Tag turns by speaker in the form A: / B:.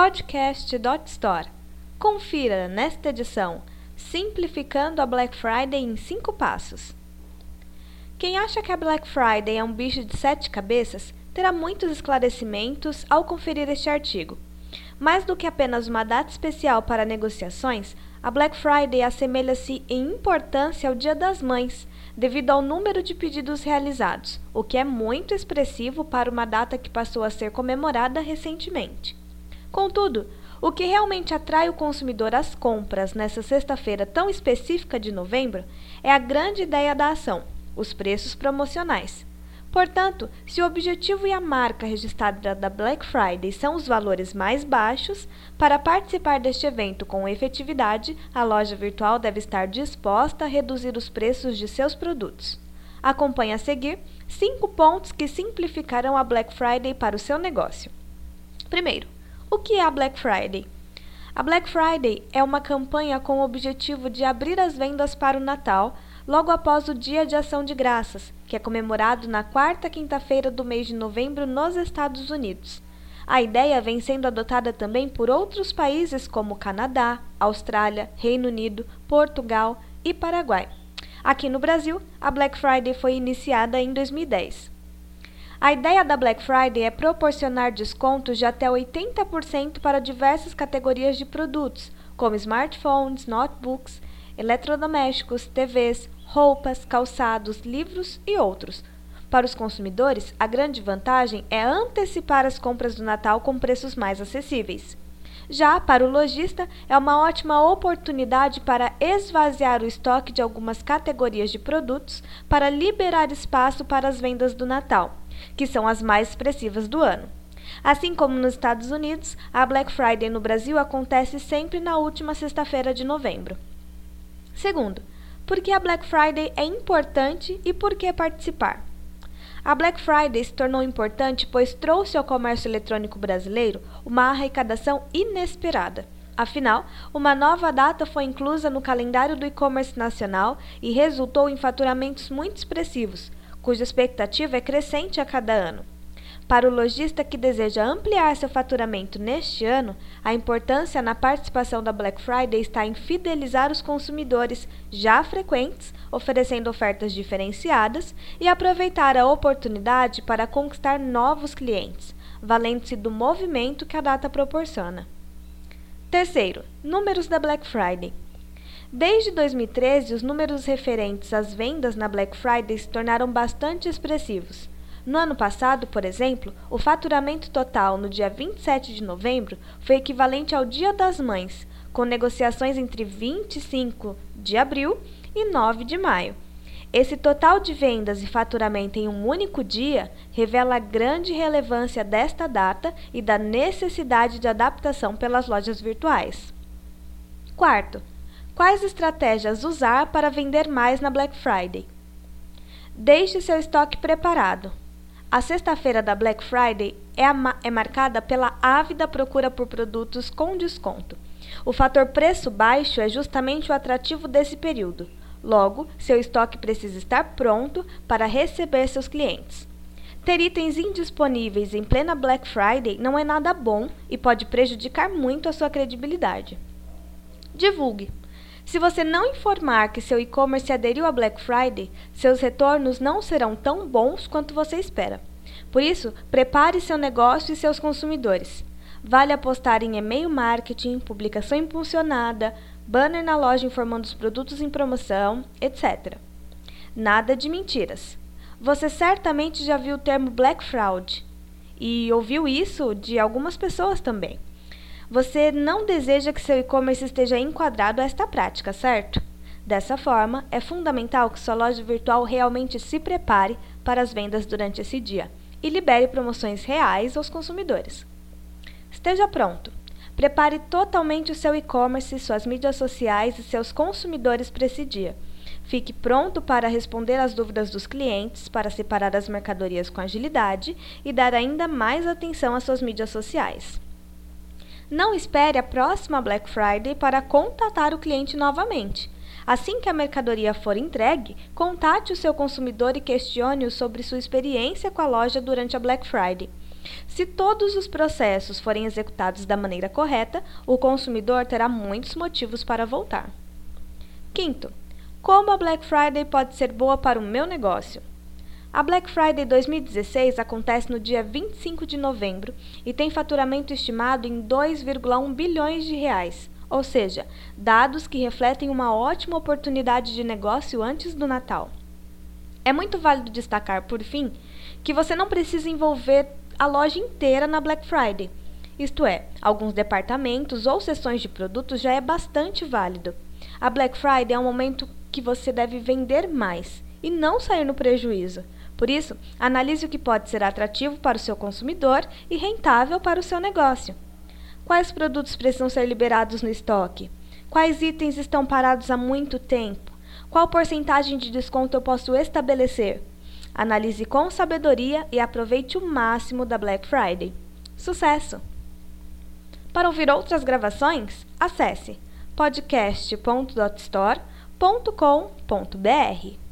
A: podcast.store. Confira nesta edição Simplificando a Black Friday em 5 passos. Quem acha que a Black Friday é um bicho de sete cabeças terá muitos esclarecimentos ao conferir este artigo. Mais do que apenas uma data especial para negociações, a Black Friday assemelha-se em importância ao Dia das Mães, devido ao número de pedidos realizados, o que é muito expressivo para uma data que passou a ser comemorada recentemente. Contudo, o que realmente atrai o consumidor às compras nessa sexta-feira tão específica de novembro é a grande ideia da ação, os preços promocionais. Portanto, se o objetivo e a marca registrada da Black Friday são os valores mais baixos, para participar deste evento com efetividade, a loja virtual deve estar disposta a reduzir os preços de seus produtos. Acompanhe a seguir cinco pontos que simplificarão a Black Friday para o seu negócio. Primeiro, o que é a Black Friday? A Black Friday é uma campanha com o objetivo de abrir as vendas para o Natal logo após o Dia de Ação de Graças, que é comemorado na quarta quinta-feira do mês de novembro nos Estados Unidos. A ideia vem sendo adotada também por outros países como Canadá, Austrália, Reino Unido, Portugal e Paraguai. Aqui no Brasil, a Black Friday foi iniciada em 2010. A ideia da Black Friday é proporcionar descontos de até 80% para diversas categorias de produtos, como smartphones, notebooks, eletrodomésticos, TVs, roupas, calçados, livros e outros. Para os consumidores, a grande vantagem é antecipar as compras do Natal com preços mais acessíveis. Já para o lojista, é uma ótima oportunidade para esvaziar o estoque de algumas categorias de produtos para liberar espaço para as vendas do Natal que são as mais expressivas do ano. Assim como nos Estados Unidos, a Black Friday no Brasil acontece sempre na última sexta-feira de novembro. Segundo, por que a Black Friday é importante e por que participar? A Black Friday se tornou importante pois trouxe ao comércio eletrônico brasileiro uma arrecadação inesperada. Afinal, uma nova data foi inclusa no calendário do e-commerce nacional e resultou em faturamentos muito expressivos, cuja expectativa é crescente a cada ano. Para o lojista que deseja ampliar seu faturamento neste ano, a importância na participação da Black Friday está em fidelizar os consumidores já frequentes, oferecendo ofertas diferenciadas e aproveitar a oportunidade para conquistar novos clientes, valendo-se do movimento que a data proporciona. Terceiro, números da Black Friday. Desde 2013, os números referentes às vendas na Black Friday se tornaram bastante expressivos. No ano passado, por exemplo, o faturamento total no dia 27 de novembro foi equivalente ao Dia das Mães, com negociações entre 25 de abril e 9 de maio. Esse total de vendas e faturamento em um único dia revela a grande relevância desta data e da necessidade de adaptação pelas lojas virtuais. Quarto, Quais estratégias usar para vender mais na Black Friday? Deixe seu estoque preparado. A sexta-feira da Black Friday é, é, marcada pela ávida procura por produtos com desconto. O fator preço baixo é justamente o atrativo desse período. Logo, seu estoque precisa estar pronto para receber seus clientes. Ter itens indisponíveis em plena Black Friday não é nada bom e pode prejudicar muito a sua credibilidade. Divulgue. Se você não informar que seu e-commerce aderiu a Black Friday, seus retornos não serão tão bons quanto você espera. Por isso, prepare seu negócio e seus consumidores. Vale apostar em e-mail marketing, publicação impulsionada, banner na loja informando os produtos em promoção, etc. Nada de mentiras. Você certamente já viu o termo Black Fraud e ouviu isso de algumas pessoas também. Você não deseja que seu e-commerce esteja enquadrado a esta prática, certo? Dessa forma, é fundamental que sua loja virtual realmente se prepare para as vendas durante esse dia e libere promoções reais aos consumidores. Esteja pronto. Prepare totalmente o seu e-commerce, suas mídias sociais e seus consumidores para esse dia. Fique pronto para responder às dúvidas dos clientes, para separar as mercadorias com agilidade e dar ainda mais atenção às suas mídias sociais. Não espere a próxima Black Friday para contatar o cliente novamente. Assim que a mercadoria for entregue, contate o seu consumidor e questione-o sobre sua experiência com a loja durante a Black Friday. Se todos os processos forem executados da maneira correta, o consumidor terá muitos motivos para voltar. Quinto, como a Black Friday pode ser boa para o meu negócio? A Black Friday 2016 acontece no dia 25 de novembro e tem faturamento estimado em 2,1 bilhões de reais, ou seja, dados que refletem uma ótima oportunidade de negócio antes do Natal. É muito válido destacar, por fim, que você não precisa envolver a loja inteira na Black Friday. Isto é, alguns departamentos ou seções de produtos já é bastante válido. A Black Friday é um momento que você deve vender mais e não sair no prejuízo. Por isso, analise o que pode ser atrativo para o seu consumidor e rentável para o seu negócio. Quais produtos precisam ser liberados no estoque? Quais itens estão parados há muito tempo? Qual porcentagem de desconto eu posso estabelecer? Analise com sabedoria e aproveite o máximo da Black Friday. Sucesso! Para ouvir outras gravações, acesse podcast.dotstore.com.br.